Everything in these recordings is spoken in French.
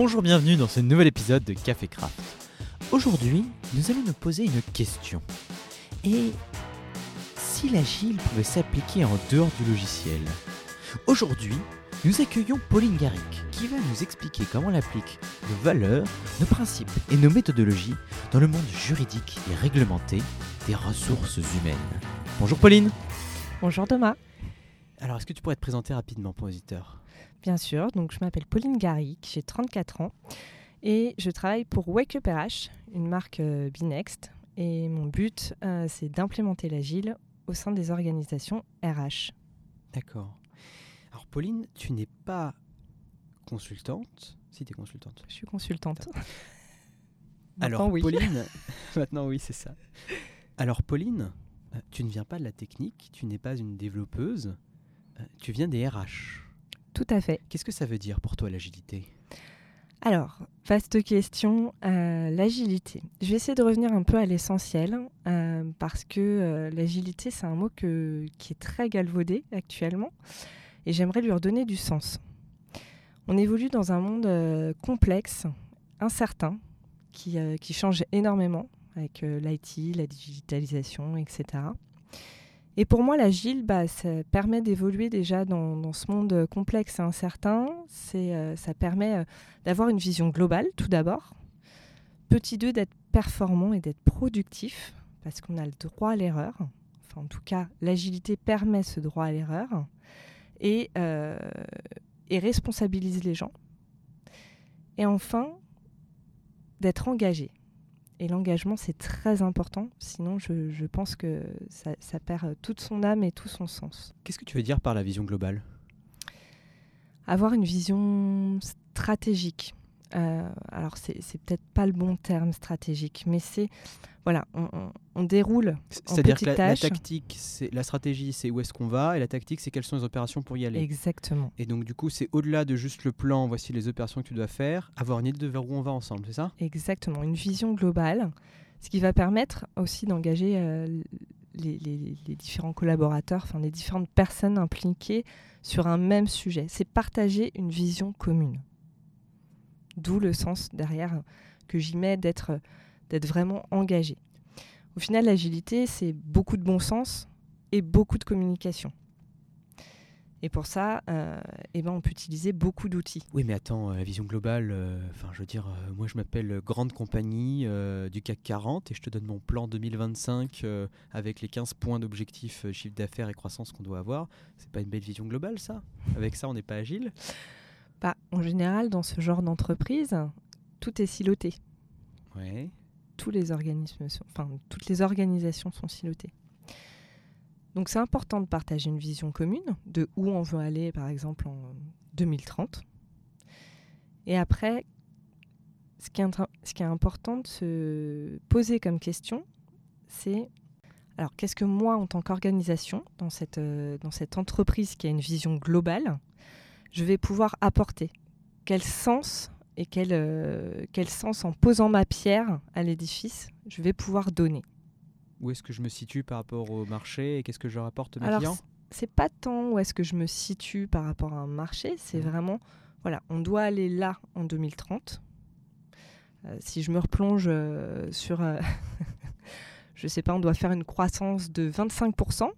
Bonjour, bienvenue dans ce nouvel épisode de Café Craft. Aujourd'hui, nous allons nous poser une question. Et si l'agile pouvait s'appliquer en dehors du logiciel? Aujourd'hui, nous accueillons Pauline Garrick qui va nous expliquer comment elle applique nos valeurs, nos principes et nos méthodologies dans le monde juridique et réglementé des ressources humaines. Bonjour Pauline Bonjour Thomas. Alors, est-ce que tu pourrais te présenter rapidement pour les auditeurs? Bien sûr, donc je m'appelle Pauline Garrick, j'ai 34 ans et je travaille pour Wake Up RH, une marque euh, Binext. Et mon but, euh, c'est d'implémenter l'agile au sein des organisations RH. D'accord. Alors Pauline, tu n'es pas consultante Si, tu es consultante. Je suis consultante. Alors oui. Pauline, maintenant oui, c'est ça. Alors Pauline, euh, tu ne viens pas de la technique, tu n'es pas une développeuse, tu viens des RH. Tout à fait. Qu'est-ce que ça veut dire pour toi l'agilité? Alors, vaste question, euh, l'agilité. Je vais essayer de revenir un peu à l'essentiel euh, parce que euh, l'agilité, c'est un mot que- qui est très galvaudé actuellement et j'aimerais lui redonner du sens. On évolue dans un monde complexe, incertain, qui, qui change énormément avec l'IT, la digitalisation, etc. Et pour moi, l'agile, bah, ça permet d'évoluer déjà dans, ce monde complexe et incertain. Euh, ça permet euh, d'avoir une vision globale, tout d'abord. Petit 2, d'être performant et d'être productif, parce qu'on a le droit à l'erreur. Enfin, en tout cas, l'agilité permet ce droit à l'erreur et, euh, et responsabilise les gens. Et enfin, d'être engagé. Et l'engagement, c'est très important, sinon je, je pense que ça, ça perd toute son âme et tout son sens. Qu'est-ce que tu veux dire par la vision globale? Avoir une vision stratégique. Euh, alors, c'est c'est peut-être pas le bon terme stratégique, mais c'est. Voilà, on, on- on déroule. C'est-à-dire que la, tactique, c'est la stratégie, c'est où est-ce qu'on va, et la tactique, c'est quelles sont les opérations pour y aller. Exactement. Et donc du coup, c'est au-delà de juste le plan, voici les opérations que tu dois faire, avoir une idée de vers où on va ensemble, c'est ça? Exactement. Une vision globale, ce qui va permettre aussi d'engager euh, les, les- les différents collaborateurs, enfin les différentes personnes impliquées sur un même sujet. C'est partager une vision commune. D'où le sens derrière que j'y mets d'être vraiment engagé. Au final, l'agilité, c'est beaucoup de bon sens et beaucoup de communication. Et pour ça, euh, eh ben, on peut utiliser beaucoup d'outils. Oui, mais attends, euh, la vision globale, euh, enfin, je veux dire, moi je m'appelle Grande Compagnie du CAC 40 et je te donne mon plan 2025 euh, avec les 15 points d'objectif chiffre d'affaires et croissance qu'on doit avoir. C'est pas une belle vision globale, ça? Avec ça, on n'est pas agile? Bah, en général, dans ce genre d'entreprise, tout est siloté. Tous les organismes, sont- enfin, toutes les organisations sont silotées. Donc c'est important de partager une vision commune de où on veut aller, par exemple, en 2030. Et après, ce qui est, intra- ce qui est important de se poser comme question, c'est alors qu'est-ce que moi, en tant qu'organisation, dans cette, euh, dans cette entreprise qui a une vision globale, je vais pouvoir apporter Quel sens et quel, euh, quel sens en posant ma pierre à l'édifice je vais pouvoir donner. Où est-ce que je me situe par rapport au marché et qu'est-ce que je rapporte à mes Alors, clients? c'est pas tant où est-ce que je me situe par rapport à un marché, c'est Mhm. vraiment, voilà, on doit aller là en 2030. Euh, si je me replonge euh, sur, je sais pas, on doit faire une croissance de 25%.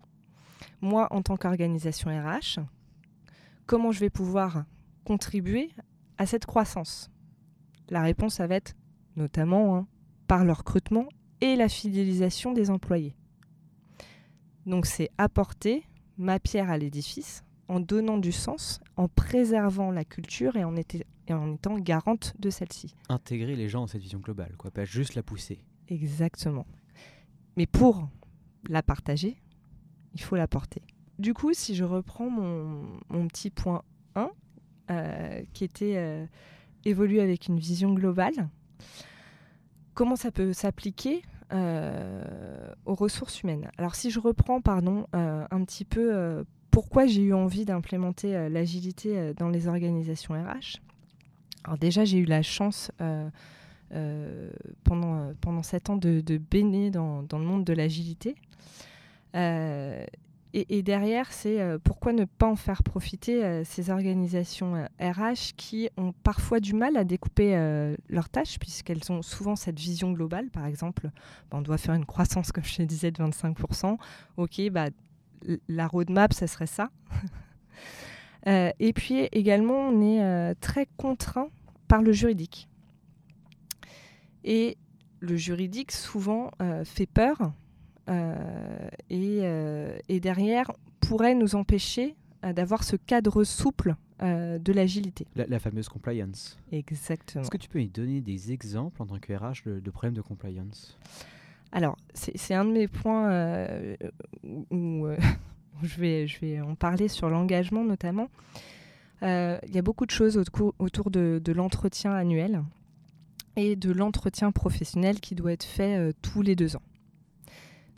Moi, en tant qu'organisation RH, comment je vais pouvoir contribuer à cette croissance? La réponse, ça va être notamment hein, par le recrutement et la fidélisation des employés. Donc c'est apporter ma pierre à l'édifice en donnant du sens, en préservant la culture et en, été- et en étant garante de celle-ci. Intégrer les gens dans cette vision globale, quoi, pas juste la pousser. Exactement. Mais pour la partager, il faut la porter. Du coup, si je reprends mon, petit point 1, euh, qui était euh, évoluer avec une vision globale, comment ça peut s'appliquer euh, aux ressources humaines? Alors si je reprends, pardon, euh, un petit peu pourquoi j'ai eu envie d'implémenter l'agilité dans les organisations RH. Alors déjà, j'ai eu la chance pendant, pendant sept ans de, de dans, le monde de l'agilité. Et, derrière, c'est euh, pourquoi ne pas en faire profiter euh, ces organisations RH qui ont parfois du mal à découper leurs tâches, puisqu'elles ont souvent cette vision globale. Par exemple, bah, on doit faire une croissance, comme je te disais, de 25%. OK, bah, la roadmap, ça serait ça. et puis également, on est très contraint par le juridique. Et le juridique, souvent, fait peur euh, euh, et, derrière pourrait nous empêcher euh, d'avoir ce cadre souple de l'agilité. La, fameuse compliance. Exactement. Est-ce que tu peux nous donner des exemples en tant que RH de, problèmes de compliance? Alors, c'est un de mes points où, je, vais, je vais en parler sur l'engagement notamment. Il y a beaucoup de choses autour, de, de l'entretien annuel et de l'entretien professionnel qui doit être fait tous les deux ans.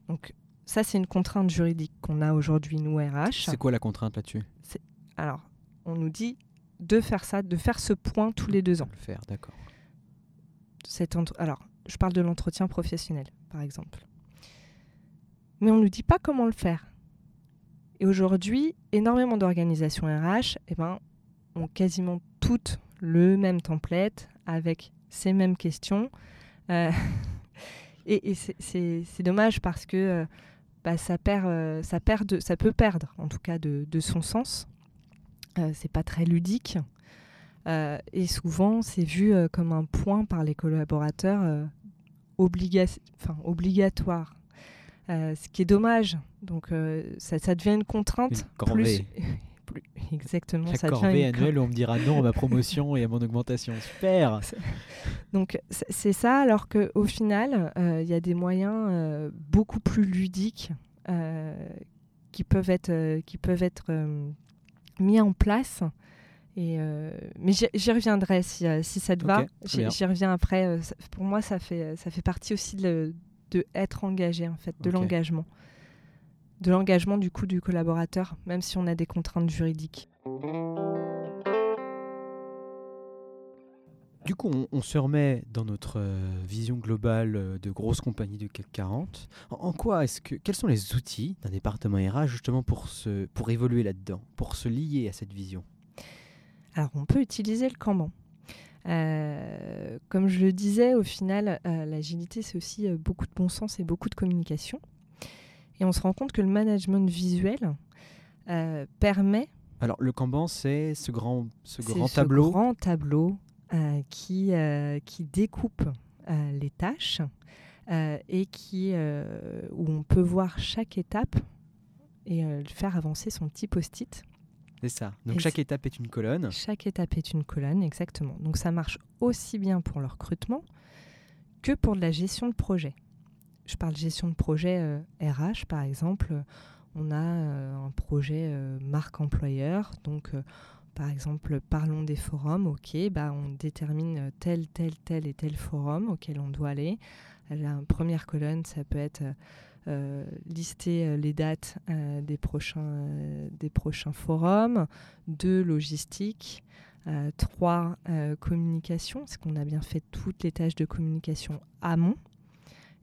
Donc ça, c'est une contrainte juridique qu'on a aujourd'hui, nous, RH. C'est quoi la contrainte là-dessus? Alors, on nous dit de faire ça, de faire ce point tous les deux ans. Le faire, d'accord. Alors, je parle de l'entretien professionnel, par exemple. Mais on ne nous dit pas comment le faire. Et aujourd'hui, énormément d'organisations RH eh ben, ont quasiment toutes le même template avec ces mêmes questions. Euh, et, c'est dommage parce que euh, bah, ça, perd, euh, ça, perd ça peut perdre, en tout cas, de, son sens. Euh, c'est pas très ludique. et souvent, c'est vu comme un point par les collaborateurs enfin, obligatoire. ce qui est dommage. Donc, ça, ça, devient une contrainte. plus, Exactement. ça corvée annuelle où on me dira non à ma promotion et à mon augmentation. Super Donc c'est ça, alors qu'au final, euh, il y a des moyens euh, beaucoup plus ludiques euh, qui peuvent être, qui peuvent être mis en place. Et mais j'y reviendrai si, si, ça te va. J'y reviens après. pour moi, ça fait, ça fait partie aussi de, de être engagé, en fait, de l'engagement de l'engagement du coup du collaborateur, même si on a des contraintes juridiques. Du coup, on, se remet dans notre euh, vision globale euh, de grosses compagnies du CAC 40. En, quoi est-ce que quels sont les outils d'un département RH justement pour se pour évoluer là-dedans, pour se lier à cette vision? Alors, on peut utiliser le Kanban. Euh, comme je le disais, au final, l'agilité, c'est aussi beaucoup de bon sens et beaucoup de communication. Et on se rend compte que le management visuel euh, permet. Alors, le Kanban, c'est ce grand, ce grand tableau. Ce grand tableau euh, qui, euh, qui découpe les tâches et qui, où on peut voir chaque étape et faire avancer son petit post-it. C'est ça. Donc chaque étape est une colonne. Chaque étape est une colonne, exactement. Donc ça marche aussi bien pour le recrutement que pour de la gestion de projet je parle gestion de projet RH euh, par exemple. On a euh, un projet euh, marque employeur, donc par exemple, parlons des forums, ok, bah, on détermine tel, tel, tel et tel forum auquel on doit aller. La première colonne, ça peut être lister les dates des, prochains, forums. Deux, logistique. trois, communication, c'est qu'on a bien fait toutes les tâches de communication amont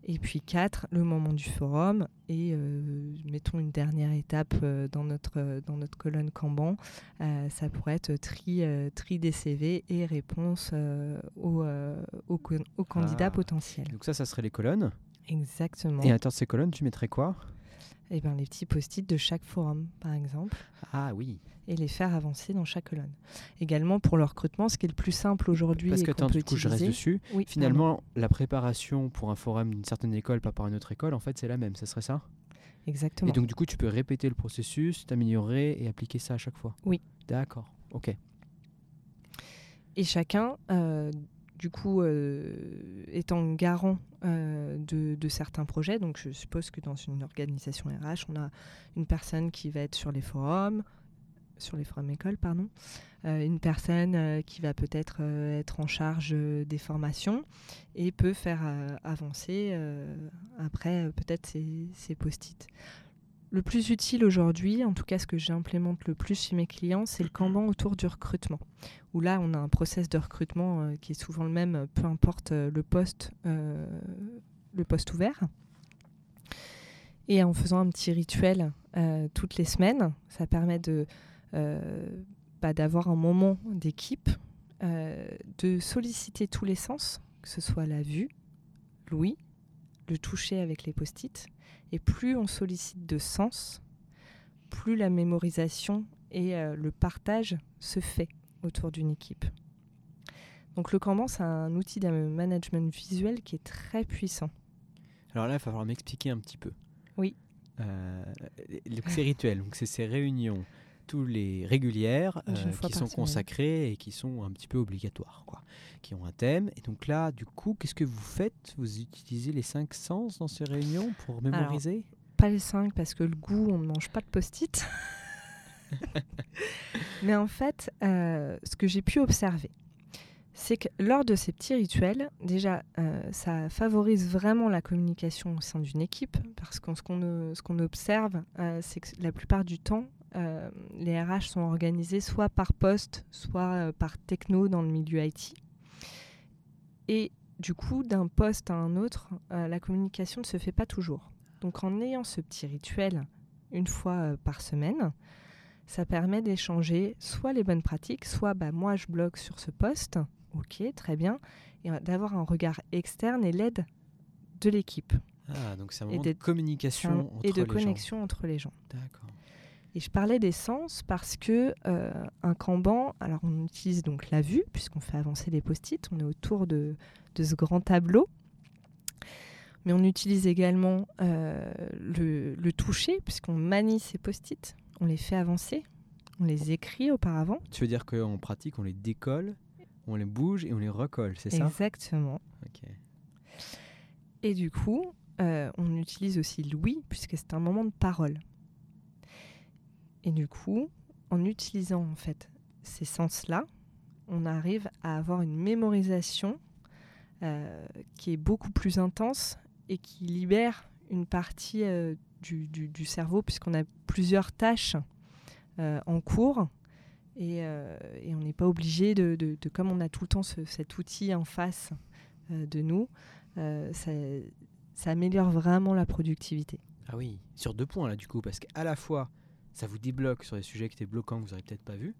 et puis 4, le moment du forum. Et euh, mettons une dernière étape euh, dans, notre, euh, dans notre colonne Kanban. ça pourrait être tri, tri des CV et réponse aux, aux, candidats ah. potentiels. Donc ça, ça serait les colonnes Exactement. Et à l'intérieur de ces colonnes, tu mettrais quoi? Eh ben, les petits post-it de chaque forum, par exemple. Ah oui. Et les faire avancer dans chaque colonne. Également pour le recrutement, ce qui est le plus simple aujourd'hui. Parce que, attends, du coup, je reste dessus. Finalement, la préparation pour un forum d'une certaine école, pas par une autre école, en fait, c'est la même. Ce serait ça? Exactement. Et donc, du coup, tu peux répéter le processus, t'améliorer et appliquer ça à chaque fois? Oui. D'accord. OK. Et chacun, euh, du coup, euh, étant garant euh, de, certains projets, donc je suppose que dans une organisation RH, on a une personne qui va être sur les forums, sur les forums écoles, pardon, euh, une personne qui va peut-être être en charge des formations et peut faire avancer après peut-être ses post-it. Le plus utile aujourd'hui, en tout cas ce que j'implémente le plus chez mes clients, c'est le Kanban autour du recrutement. Où là, on a un process de recrutement euh, qui est souvent le même, peu importe euh, le poste, euh, le poste ouvert. Et en faisant un petit rituel euh, toutes les semaines, ça permet de euh, bah, d'avoir un moment d'équipe, euh, de solliciter tous les sens, que ce soit la vue, l'ouïe, le toucher avec les post-it. Et plus on sollicite de sens, plus la mémorisation et le partage se fait autour d'une équipe. Donc le Kanban, c'est un outil de management visuel qui est très puissant. Alors là, il va falloir m'expliquer un petit peu. Oui. Euh, c'est rituel, donc c'est ces réunions tous les régulières euh, qui sont consacrées et qui sont un petit peu obligatoires, quoi, qui ont un thème. Et donc là, du coup, qu'est-ce que vous faites? Vous utilisez les cinq sens dans ces réunions pour mémoriser? Pas les cinq, parce que le goût, on ne mange pas de post-it. Mais en fait, euh, ce que j'ai pu observer, c'est que lors de ces petits rituels, déjà, euh, ça favorise vraiment la communication au sein d'une équipe, parce que ce qu'on observe, euh, c'est que la plupart du temps, euh, les RH sont organisés soit par poste, soit par techno dans le milieu IT. Et du coup, d'un poste à un autre, la communication ne se fait pas toujours. Donc en ayant ce petit rituel une fois par semaine, ça permet d'échanger soit les bonnes pratiques, soit bah, moi je bloque sur ce poste, Ok, très bien. Et d'avoir un regard externe et l'aide de l'équipe. Ah, donc c'est un moment de communication entre et de connexion entre les gens. D'accord. Et je parlais des sens parce que euh, un Kanban, alors on utilise donc la vue puisqu'on fait avancer les post-it, on est autour de, de, ce grand tableau, mais on utilise également euh, le, le, toucher puisqu'on manie ces post-it, on les fait avancer, on les écrit auparavant. Tu veux dire qu'en pratique on les décolle on les bouge et on les recolle, c'est ça? Exactement. Et du coup, euh, on utilise aussi l'ouïe, puisque c'est un moment de parole. Et du coup, en utilisant en fait ces sens-là, on arrive à avoir une mémorisation euh, qui est beaucoup plus intense et qui libère une partie euh, du, cerveau, puisqu'on a plusieurs tâches en cours euh, et, on n'est pas obligé de, comme on a tout le temps cet outil en face euh, de nous, euh, ça, améliore vraiment la productivité. Ah oui, sur deux points là du coup, parce qu'à la fois, ça vous débloque sur des sujets qui étaient bloquants que vous n'aurez peut-être pas vus.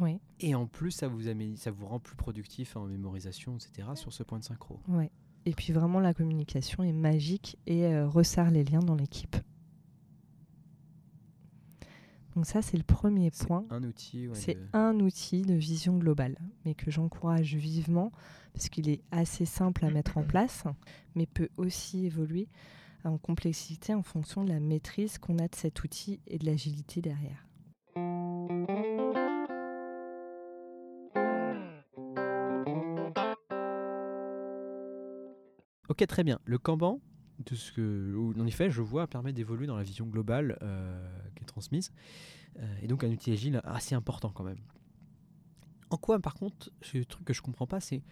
Oui. Et en plus, ça vous, ça vous rend plus productif en mémorisation, etc. sur ce point de synchro. Oui. Et puis vraiment, la communication est magique et resserre les liens dans l'équipe. Donc ça, c'est le premier point. Un outil. c'est un outil de vision globale, mais que j'encourage vivement parce qu'il est assez simple à mettre en place, mais peut aussi évoluer en complexité en fonction de la maîtrise qu'on a de cet outil et de l'agilité derrière. Ok, très bien. Le Kanban, de ce que, en effet, je vois, permet d'évoluer dans la vision globale euh, qui est transmise. Euh, et donc un outil agile assez important quand même. En quoi, par contre, le truc que je comprends pas, c'est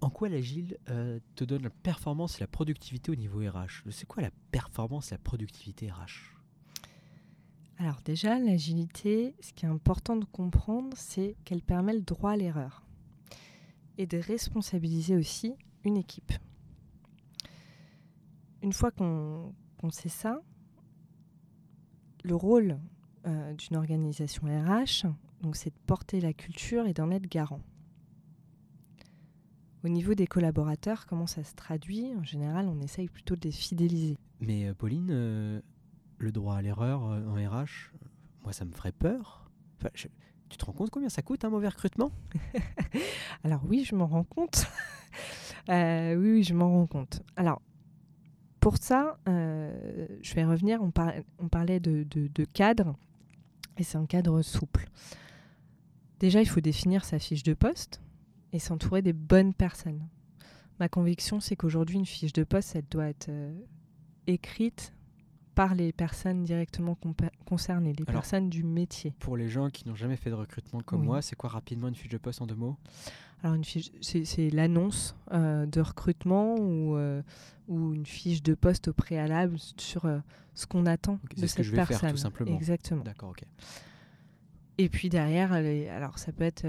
en quoi l'agile euh, te donne la performance et la productivité au niveau RH C'est quoi la performance et la productivité RH Alors déjà, l'agilité, ce qui est important de comprendre, c'est qu'elle permet le droit à l'erreur et de responsabiliser aussi une équipe. Une fois qu'on sait ça, le rôle euh, d'une organisation RH, c'est de porter la culture et d'en être garant. Au niveau des collaborateurs, comment ça se traduit? En général, on essaye plutôt de les fidéliser. Mais euh, Pauline, euh, le droit à l'erreur en RH, moi ça me ferait peur. tu te rends compte combien ça coûte un mauvais recrutement? Alors oui, je m'en rends compte. oui, oui, je m'en rends compte. Alors, pour ça, euh, je vais revenir, on, parlait de, cadre, et c'est un cadre souple. Déjà, il faut définir sa fiche de poste et s'entourer des bonnes personnes. Ma conviction, c'est qu'aujourd'hui, une fiche de poste, elle doit être euh, écrite par les personnes directement concernées, les personnes du métier. Pour les gens qui n'ont jamais fait de recrutement comme moi, c'est quoi rapidement une fiche de poste en deux mots? Alors une fiche, c'est l'annonce euh, de recrutement ou, euh, ou une fiche de poste au préalable sur euh, ce qu'on attend de cette je vais personne. Faire, tout simplement. Exactement. D'accord, ok. Et puis derrière, alors ça peut être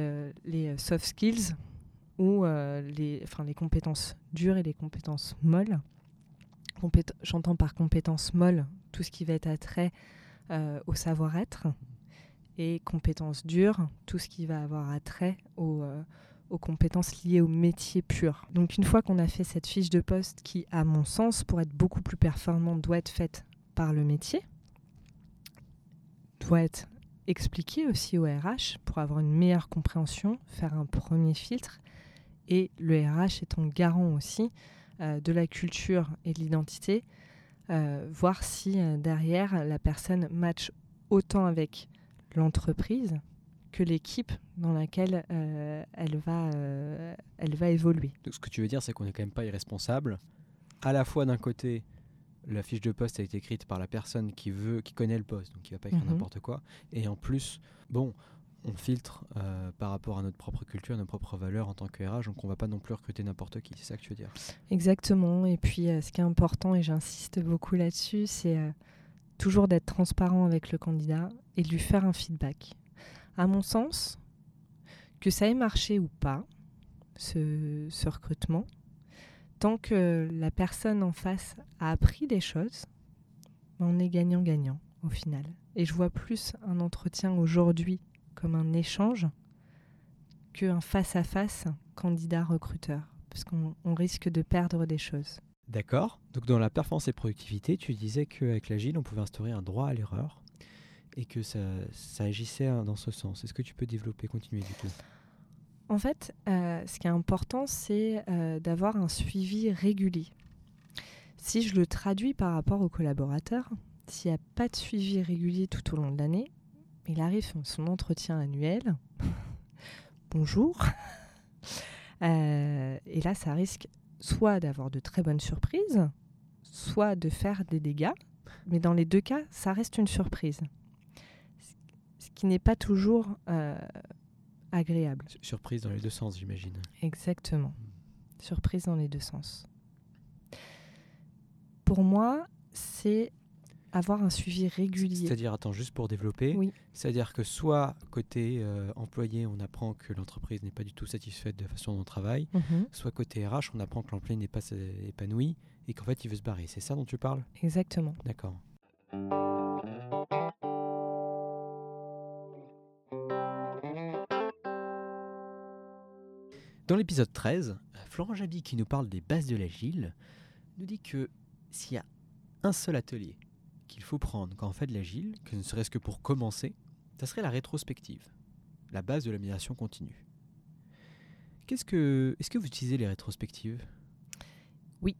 les soft skills ou les, enfin, les compétences dures et les compétences molles J'entends par compétences molles tout ce qui va être attrait euh, au savoir-être et compétences dures, tout ce qui va avoir attrait euh, aux compétences liées au métier pur. Donc une fois qu'on a fait cette fiche de poste qui, à mon sens, pour être beaucoup plus performante, doit être faite par le métier, doit être expliquée aussi au RH pour avoir une meilleure compréhension, faire un premier filtre, et le RH étant garant aussi euh, de la culture et de l'identité, euh, voir si euh, derrière la personne match autant avec l'entreprise que l'équipe dans laquelle elle, va, elle va évoluer. Donc ce que tu veux dire, c'est qu'on n'est quand même pas irresponsable. À la fois d'un côté, la fiche de poste a été écrite par la personne qui veut, qui connaît le poste, donc qui va pas écrire mhm. n'importe quoi. Et en plus, bon, on filtre euh, par rapport à notre propre culture, à nos propres valeurs en tant que RH, donc on va pas non plus recruter n'importe qui, c'est ça que tu veux dire? Exactement, et puis euh, ce qui est important, et j'insiste beaucoup là-dessus, c'est euh, toujours d'être transparent avec le candidat et de lui faire un feedback. À mon sens, que ça ait marché ou pas, ce, ce recrutement, tant que la personne en face a appris des choses, on est gagnant-gagnant au final. Et je vois plus un entretien aujourd'hui comme un échange qu'un face-à-face candidat-recruteur, parce qu'on risque de perdre des choses. D'accord. Donc dans la performance et productivité, tu disais qu'avec l'agile, on pouvait instaurer un droit à l'erreur et que ça, agissait hein, dans ce sens. Est-ce que tu peux développer, continuer du coup? En fait, euh, ce qui est important, c'est euh, d'avoir un suivi régulier. Si je le traduis par rapport aux collaborateurs, s'il n'y a pas de suivi régulier tout au long de l'année, il arrive son entretien annuel. Bonjour. Euh, et là, ça risque soit d'avoir de très bonnes surprises, soit de faire des dégâts. Mais dans les deux cas, ça reste une surprise. Ce qui n'est pas toujours euh, agréable. Surprise dans les deux sens, j'imagine. Exactement. Surprise dans les deux sens. Pour moi, c'est avoir un suivi régulier. C'est-à-dire, attends, juste pour développer, oui. c'est-à-dire que soit côté euh, employé, on apprend que l'entreprise n'est pas du tout satisfaite de la façon dont on travaille, mhm. soit côté RH, on apprend que l'employé n'est pas épanoui et qu'en fait, il veut se barrer. C'est ça dont tu parles? Exactement. D'accord. Dans l'épisode 13, Florent Jaby, qui nous parle des bases de l'agile, nous dit que s'il y a un seul atelier qu'il faut prendre quand on fait de l'agile, que ne serait-ce que pour commencer, ça serait la rétrospective, la base de l'amélioration continue. Qu'est-ce que, est-ce que vous utilisez les rétrospectives? Oui.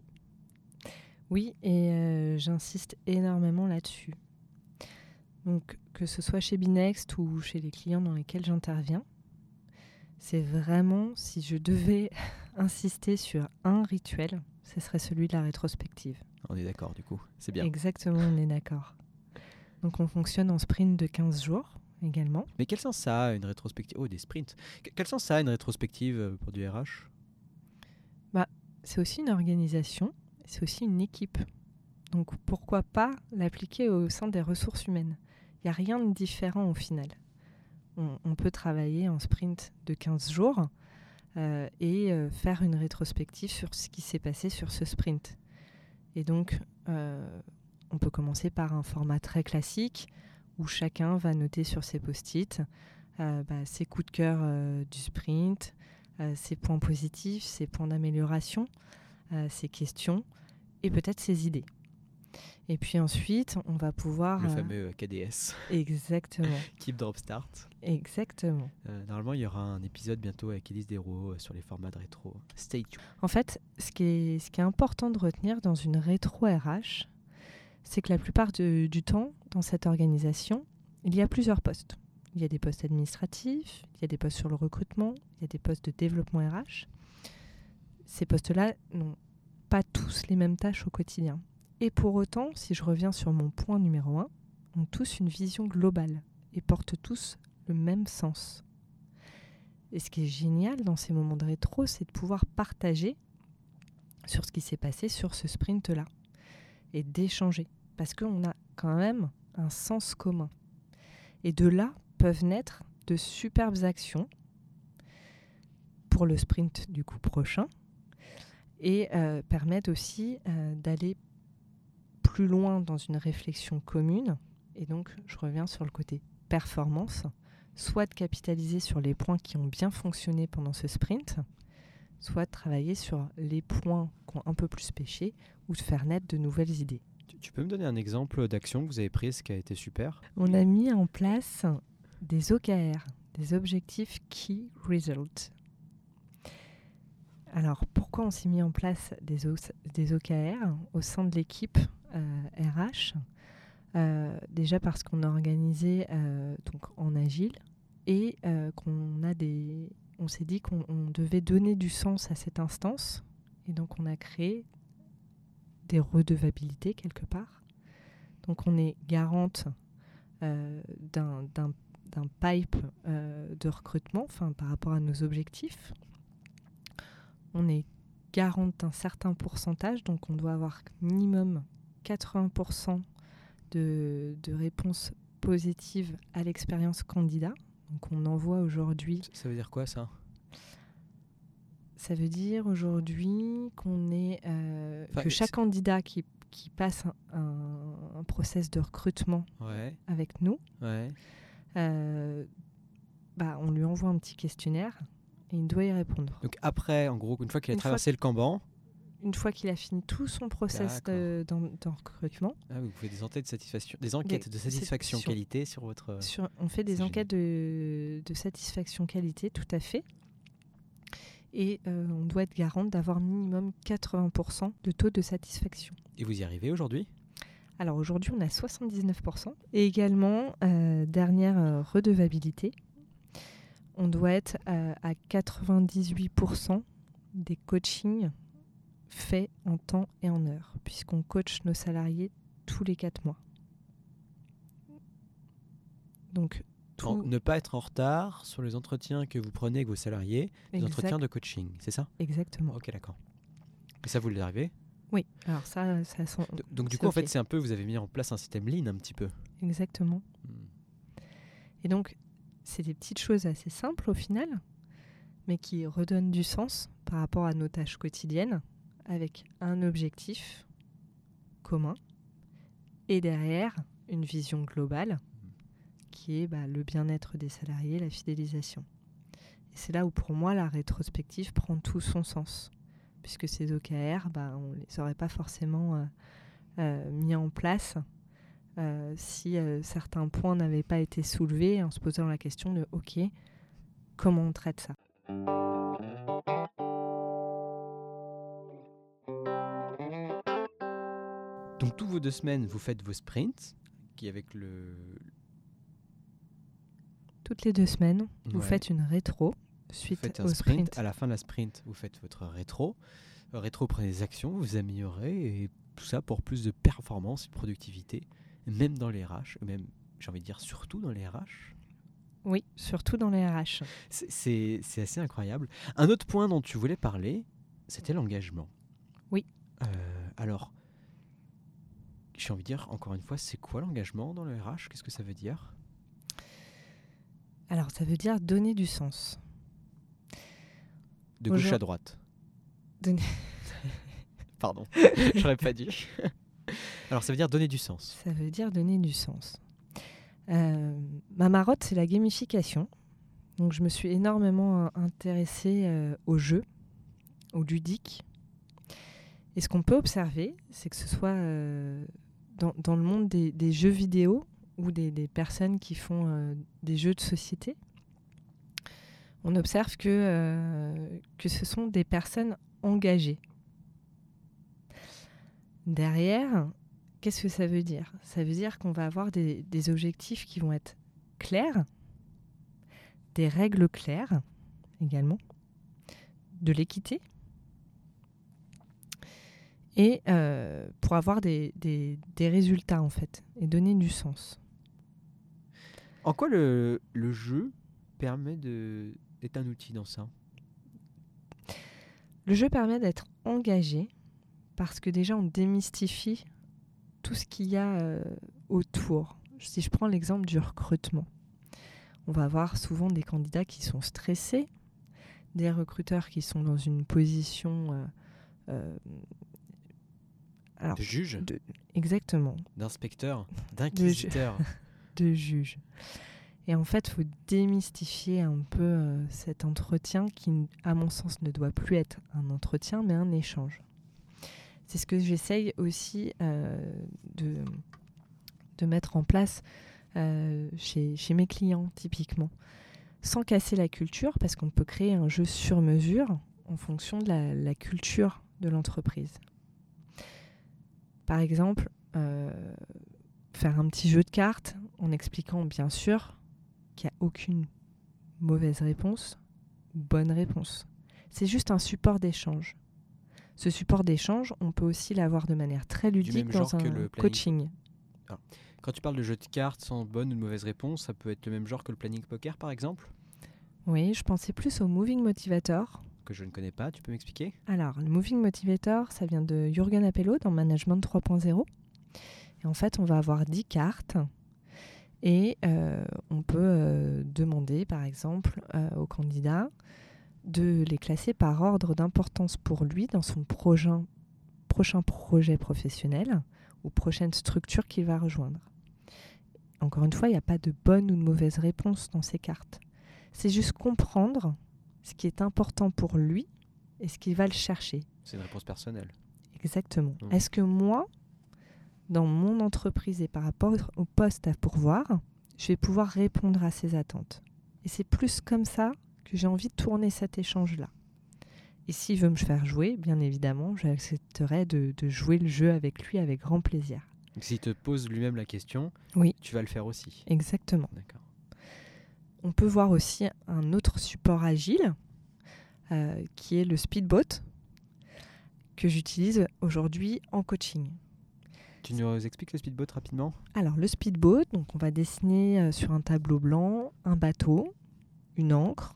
Oui, et euh, j'insiste énormément là-dessus. Donc, que ce soit chez Binext ou chez les clients dans lesquels j'interviens, c'est vraiment, si je devais insister sur un rituel, ce serait celui de la rétrospective. On est d'accord du coup, c'est bien. Exactement, on est d'accord. Donc on fonctionne en sprint de 15 jours également. Mais quel sens ça a une rétrospective Oh, des sprints. Quel sens ça a une rétrospective euh, pour du RH bah, C'est aussi une organisation, c'est aussi une équipe. Donc pourquoi pas l'appliquer au sein des ressources humaines? Il n'y a rien de différent au final. On, peut travailler en sprint de 15 jours euh, et euh, faire une rétrospective sur ce qui s'est passé sur ce sprint. Et donc, euh, on peut commencer par un format très classique où chacun va noter sur ses post-it euh, bah, ses coups de cœur euh, du sprint, ses points positifs, ses points d'amélioration, ses questions et peut-être ses idées. Et puis ensuite, on va pouvoir... Le fameux KDS. Exactement. Keep Drop Start. Exactement. normalement, il y aura un épisode bientôt avec Elise Desro sur les formats de rétro. Stay tuned. En fait, ce qui est, ce qui est important de retenir dans une rétro RH, c'est que la plupart du temps, dans cette organisation, il y a plusieurs postes. Il y a des postes administratifs, il y a des postes sur le recrutement, il y a des postes de développement RH. Ces postes-là n'ont pas tous les mêmes tâches au quotidien. Et pour autant, si je reviens sur mon point numéro 1, ont tous une vision globale et portent tous le même sens. Et ce qui est génial dans ces moments de rétro, c'est de pouvoir partager sur ce qui s'est passé sur ce sprint-là et d'échanger. Parce qu'on a quand même un sens commun. Et de là peuvent naître de superbes actions pour le sprint du coup prochain et euh, permettent aussi euh, d'aller plus loin dans une réflexion commune. Et donc, je reviens sur le côté performance, soit de capitaliser sur les points qui ont bien fonctionné pendant ce sprint, soit de travailler sur les points qui ont un peu plus pêché ou de faire naître de nouvelles idées. Tu peux me donner un exemple d'action que vous avez prise qui a été super? On a mis en place des OKR, des objectifs Key Result. Alors, pourquoi on s'est mis en place des, des OKR au sein de l'équipe? RH euh, euh, Déjà parce qu'on a organisé euh, donc en agile et qu'on a des, on s'est dit qu'on devait donner du sens à cette instance et donc on a créé des redevabilités quelque part. Donc on est garante d'un pipe de recrutement par rapport à nos objectifs. On est garante d'un certain pourcentage, donc on doit avoir minimum 80% de, de réponses positives à l'expérience candidat. Donc on envoie aujourd'hui. Ça veut dire quoi ça? Ça veut dire aujourd'hui qu'on est euh, que chaque candidat qui, qui passe un, un, process de recrutement avec nous ouais. Euh, bah, on lui envoie un petit questionnaire et il doit y répondre. Donc après, en gros, une fois qu'il a traversé le Kanban, une fois qu'il a fini tout son process de, recrutement. Ah, vous faites des enquêtes de satisfaction, des enquêtes de satisfaction qualité sur votre. Sur, on fait des enquêtes de, de, satisfaction qualité, tout à fait. Et euh, on doit être garante d'avoir minimum 80% de taux de satisfaction. Et vous y arrivez aujourd'hui? Alors aujourd'hui, on a 79%. Et également, euh, dernière euh, redevabilité, on doit être euh, à 98% des coachings faits en temps et en heure, puisqu'on coach nos salariés tous les 4 mois. Donc, ne pas être en retard sur les entretiens que vous prenez avec vos salariés, les entretiens de coaching, c'est ça? Exactement. Ok, d'accord. Et ça, vous l'arrivez oui, alors ça, ça sent... Donc du coup, en fait, c'est un peu, vous avez mis en place un système lean un petit peu. Exactement. Hmm. Et donc, c'est des petites choses assez simples au final, mais qui redonnent du sens par rapport à nos tâches quotidiennes, avec un objectif commun, et derrière, une vision globale, qui est bah, le bien-être des salariés, la fidélisation. Et c'est là où pour moi, la rétrospective prend tout son sens puisque ces OKR, bah, on ne les aurait pas forcément euh, euh, mis en place euh, si certains points n'avaient pas été soulevés en se posant la question de OK, comment on traite ça? Deux semaines, vous faites vos sprints, qui avec le. Toutes les deux semaines, vous faites une rétro suite faites un sprint, À la fin de la sprint, vous faites votre rétro. Rétro, prenez des actions, vous améliorez et tout ça pour plus de performance et de productivité, même dans les RH, même, j'ai envie de dire, surtout dans les RH. Oui, surtout dans les RH. C'est assez incroyable. Un autre point dont tu voulais parler, c'était l'engagement. Oui. Euh, alors, j'ai envie de dire, encore une fois, c'est quoi l'engagement dans le RH Qu'est-ce que ça veut dire? Alors, ça veut dire donner du sens. De gauche à droite. Pardon, j'aurais pas dû. Alors ça veut dire donner du sens. Ça veut dire donner du sens. Euh, ma marotte, c'est la gamification. Donc je me suis énormément euh, intéressée euh, au jeu, au ludique. Et ce qu'on peut observer, c'est que ce soit dans, le monde des, jeux vidéo ou des, personnes qui font des jeux de société, on observe que, euh, que ce sont des personnes engagées. Derrière, qu'est-ce que ça veut dire? Ça veut dire qu'on va avoir des, objectifs qui vont être clairs, des règles claires également, de l'équité, et euh, pour avoir des, des, résultats en fait, et donner du sens. En quoi le, le jeu permet de, est un outil dans ça? Le jeu permet d'être engagé parce que déjà on démystifie tout ce qu'il y a euh, autour. Si je prends l'exemple du recrutement, on va avoir souvent des candidats qui sont stressés, des recruteurs qui sont dans une position euh, euh, Alors, De juge de- exactement, D'inspecteur D'inquisiteur de juge. Et en fait, il faut démystifier un peu euh, cet entretien qui, à mon sens, ne doit plus être un entretien, mais un échange. C'est ce que j'essaye aussi euh, de, de mettre en place euh, chez, chez mes clients, typiquement. Sans casser la culture, parce qu'on peut créer un jeu sur mesure en fonction de la, la culture de l'entreprise. Par exemple, euh, faire un petit jeu de cartes en expliquant bien sûr qu'il n'y a aucune mauvaise réponse ou bonne réponse. C'est juste un support d'échange. Ce support d'échange, on peut aussi l'avoir de manière très ludique dans un le coaching. Quand tu parles de jeu de cartes sans bonne ou mauvaise réponse, ça peut être le même genre que le planning poker par exemple? Oui, je pensais plus au moving motivator. Que je ne connais pas, tu peux m'expliquer? Alors, le moving motivator, ça vient de Jürgen Appello dans Management 3.0. Et en fait, on va avoir 10 cartes et euh, on peut euh, demander, par exemple, euh, au candidat de les classer par ordre d'importance pour lui dans son prochain, prochain projet professionnel ou prochaine structure qu'il va rejoindre. Encore une fois, il n'y a pas de bonne ou de mauvaise réponse dans ces cartes. C'est juste comprendre ce qui est important pour lui et ce qu'il va le chercher. C'est une réponse personnelle. Exactement. Mhm. Est-ce que moi, dans mon entreprise et par rapport au poste à pourvoir, je vais pouvoir répondre à ses attentes? Et c'est plus comme ça que j'ai envie de tourner cet échange-là. Et s'il veut me faire jouer, bien évidemment, j'accepterai de, de jouer le jeu avec lui avec grand plaisir. Donc s'il te pose lui-même la question, Oui. tu vas le faire aussi. Exactement. On peut voir aussi un autre support agile euh, qui est le speedboat que j'utilise aujourd'hui en coaching. Tu nous expliques le speedboat rapidement? Alors le speedboat, donc on va dessiner euh, sur un tableau blanc un bateau, une ancre,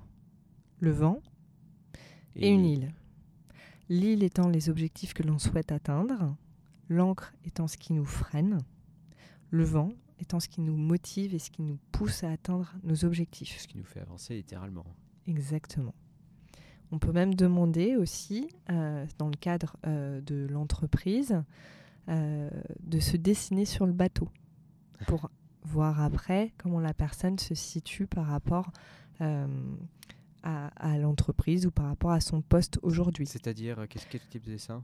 le vent et, une île. L'île étant les objectifs que l'on souhaite atteindre, l'encre étant ce qui nous freine, le vent étant ce qui nous motive et ce qui nous pousse à atteindre nos objectifs. Ce qui nous fait avancer littéralement. Exactement. On peut même demander aussi, euh, dans le cadre euh, de l'entreprise, euh, de se dessiner sur le bateau pour voir après comment la personne se situe par rapport à, à l'entreprise ou par rapport à son poste aujourd'hui. C'est-à-dire, qu'est-ce quel type de dessin?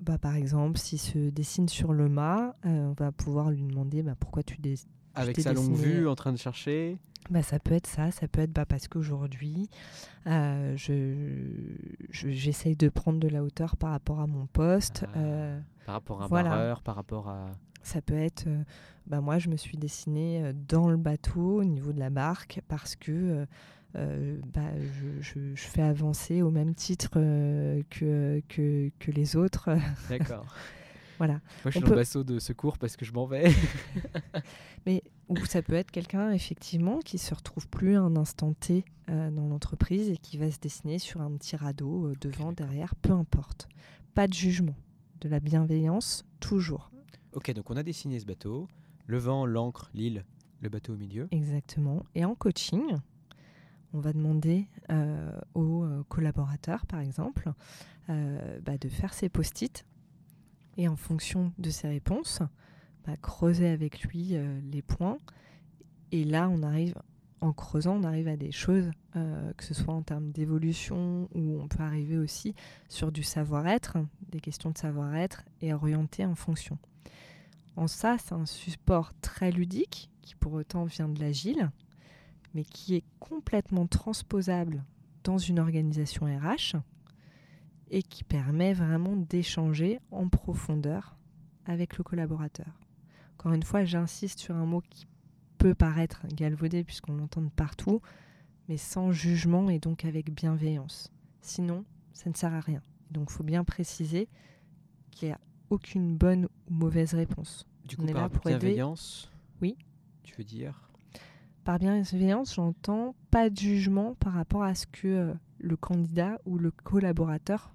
Bah, par exemple, s'il se dessine sur le mât, euh, on va pouvoir lui demander bah, pourquoi tu dessines. Avec sa longue vue, en train de chercher Bah, ça peut être ça, ça peut être bah, parce qu'aujourd'hui, euh, je, je- j'essaye de prendre de la hauteur par rapport à mon poste. Ah. euh, par rapport à un Voilà. barreur, par rapport à... ça peut être, euh, bah, moi je me suis dessinée dans le bateau au niveau de la barque parce que euh, bah, je, je- je fais avancer au même titre euh, que, que, que les autres. D'accord. voilà. Moi, je suis On le peut- bateau de secours parce que je m'en vais. Mais ou ça peut être quelqu'un effectivement qui se retrouve plus à un instant T euh, dans l'entreprise et qui va se dessiner sur un petit radeau devant, derrière, peu importe. Pas de jugement, de la bienveillance toujours. ok, donc on a dessiné ce bateau. Le vent, l'encre, l'île, le bateau au milieu. Exactement. Et en coaching, on va demander euh, aux euh, collaborateurs, par exemple, euh, bah, de faire ses post-it et en fonction de ses réponses, bah, creuser avec lui euh, les points. Et là, on arrive, en creusant, on arrive à des choses, que ce soit en termes d'évolution ou on peut arriver aussi sur du savoir-être, des questions de savoir-être et orienter en fonction. En ça, c'est un support très ludique qui pour autant vient de l'agile, mais qui est complètement transposable dans une organisation RH et qui permet vraiment d'échanger en profondeur avec le collaborateur. Encore une fois, j'insiste sur un mot qui peut paraître galvaudé puisqu'on l'entend de partout, mais sans jugement et donc avec bienveillance. Sinon, ça ne sert à rien. Donc, il faut bien préciser qu'il n'y a aucune bonne ou mauvaise réponse. Du On coup, est par là pour aider. bienveillance, Oui. tu veux dire? Par bienveillance, j'entends pas de jugement par rapport à ce que euh, le candidat ou le collaborateur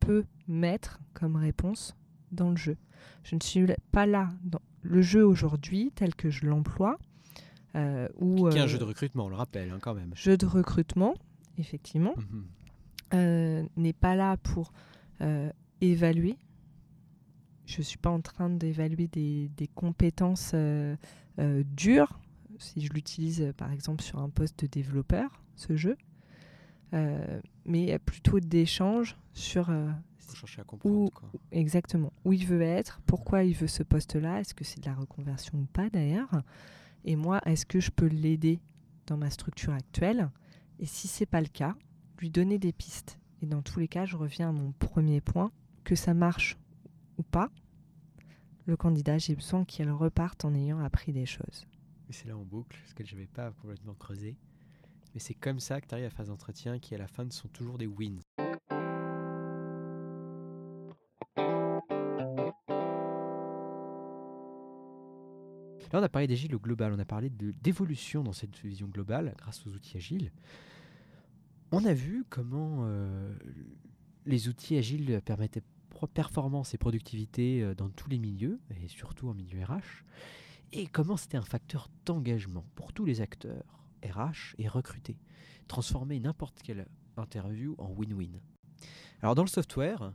peut mettre comme réponse dans le jeu. Je ne suis pas là dans le jeu aujourd'hui tel que je l'emploie. euh, ou Qui est un euh, jeu de recrutement, on le rappelle, hein, quand même. jeu de recrutement, effectivement, Mhm. euh, n'est pas là pour évaluer. je ne suis pas en train d'évaluer des, des, compétences dures, si je l'utilise euh, par exemple sur un poste de développeur, ce jeu, euh, mais plutôt d'échanges sur euh, chercher à comprendre. où, quoi. exactement où il veut être, pourquoi il veut ce poste-là, est-ce que c'est de la reconversion ou pas d'ailleurs, et moi, est-ce que je peux l'aider dans ma structure actuelle, et si c'est pas le cas, lui donner des pistes. Et dans tous les cas, je reviens à mon premier point, que ça marche ou pas, le candidat, j'ai besoin qu'il reparte en ayant appris des choses. C'est là en boucle, ce que je n'avais pas complètement creusé. Mais c'est comme ça que tu arrives à faire des entretiens qui, à la fin, sont toujours des wins. Là, on a parlé d'agile au global, on a parlé d'évolution dans cette vision globale grâce aux outils agiles. On a vu comment euh, les outils agiles permettaient performance et productivité euh, dans tous les milieux, et surtout en milieu RH, et comment c'était un facteur d'engagement pour tous les acteurs, RH et recrutés, transformer n'importe quelle interview en win-win? Alors dans le software,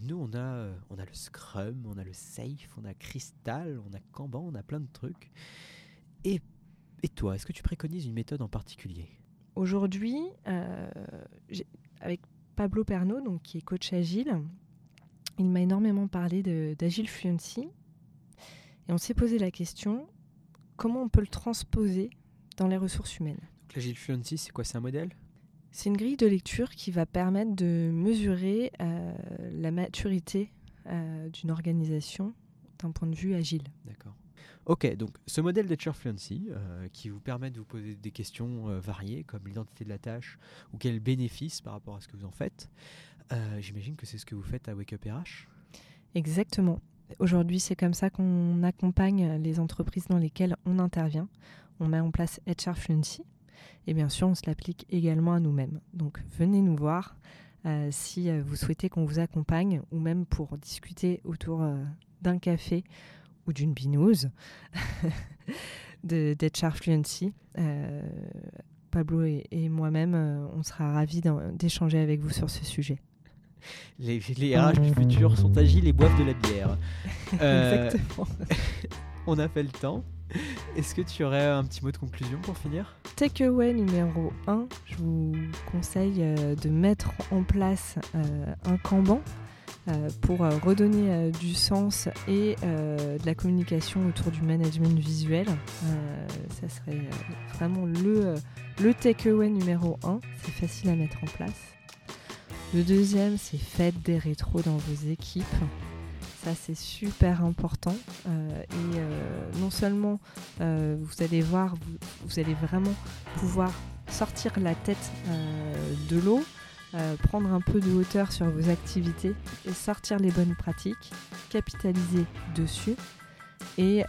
nous on a, euh, on a le Scrum, on a le Safe, on a Crystal, on a Kanban, on a plein de trucs. Et, et toi, est-ce que tu préconises une méthode en particulier? Aujourd'hui, euh, avec Pablo Pernaud, donc, qui est coach agile, il m'a énormément parlé d'Agile Fluency. Et on s'est posé la question, comment on peut le transposer dans les ressources humaines? Donc l'Agile Fluency, c'est quoi? C'est un modèle? C'est une grille de lecture qui va permettre de mesurer euh, la maturité euh, d'une organisation d'un point de vue agile. D'accord. Ok, donc ce modèle d'Etcher Fluency euh, qui vous permet de vous poser des questions euh, variées comme l'identité de la tâche ou quel bénéfice par rapport à ce que vous en faites, euh, j'imagine que c'est ce que vous faites à Wake Up RH. Exactement. Aujourd'hui, c'est comme ça qu'on accompagne les entreprises dans lesquelles on intervient. On met en place HR Fluency et bien sûr, on se l'applique également à nous-mêmes. Donc, venez nous voir euh, si euh, vous souhaitez qu'on vous accompagne ou même pour discuter autour euh, d'un café ou d'une binouse d'HR Fluency. Pablo et, moi-même, on sera ravis d'échanger avec vous sur ce sujet. Les, les RH du futur sont agiles et boivent de la bière. Euh, Exactement. on a fait le temps. Est-ce que tu aurais un petit mot de conclusion pour finir? Takeaway numéro 1, je vous conseille euh, de mettre en place euh, un Kanban pour redonner du sens et de la communication autour du management visuel. Ça serait vraiment le, le takeaway numéro 1. C'est facile à mettre en place. Le deuxième, c'est faites des rétros dans vos équipes. Ça, c'est super important. Euh, et euh, non seulement euh, vous allez voir, vous, allez vraiment pouvoir sortir la tête de l'eau, prendre un peu de hauteur sur vos activités et sortir les bonnes pratiques, capitaliser dessus et,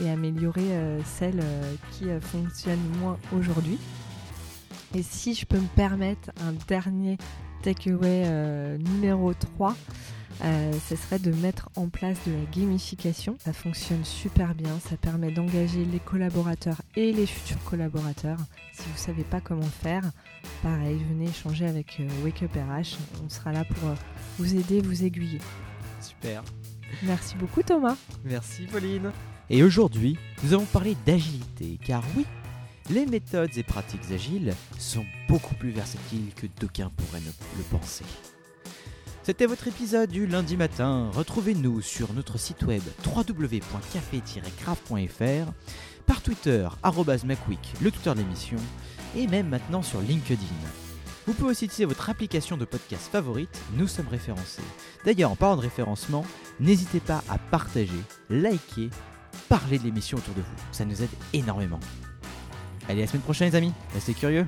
améliorer celles qui fonctionnent moins aujourd'hui. Et si je peux me permettre un dernier takeaway euh, numéro 3, euh, ce serait de mettre en place de la gamification. Ça fonctionne super bien, ça permet d'engager les collaborateurs et les futurs collaborateurs. Si vous ne savez pas comment faire, pareil, venez échanger avec euh, Wake Up RH. On sera là pour vous aider, vous aiguiller. Super. Merci beaucoup Thomas. Merci Pauline. Et aujourd'hui, nous avons parlé d'agilité, car oui, les méthodes et pratiques agiles sont beaucoup plus versatiles que d'aucuns pourraient ne- le penser. C'était votre épisode du lundi matin. Retrouvez-nous sur notre site web www.café-grave.fr, par Twitter, @macweek, le tuteur de l'émission, et même maintenant sur LinkedIn. Vous pouvez aussi utiliser votre application de podcast favorite, nous sommes référencés. D'ailleurs, en parlant de référencement, n'hésitez pas à partager, liker, parler de l'émission autour de vous. Ça nous aide énormément. Allez, à la semaine prochaine les amis, restez curieux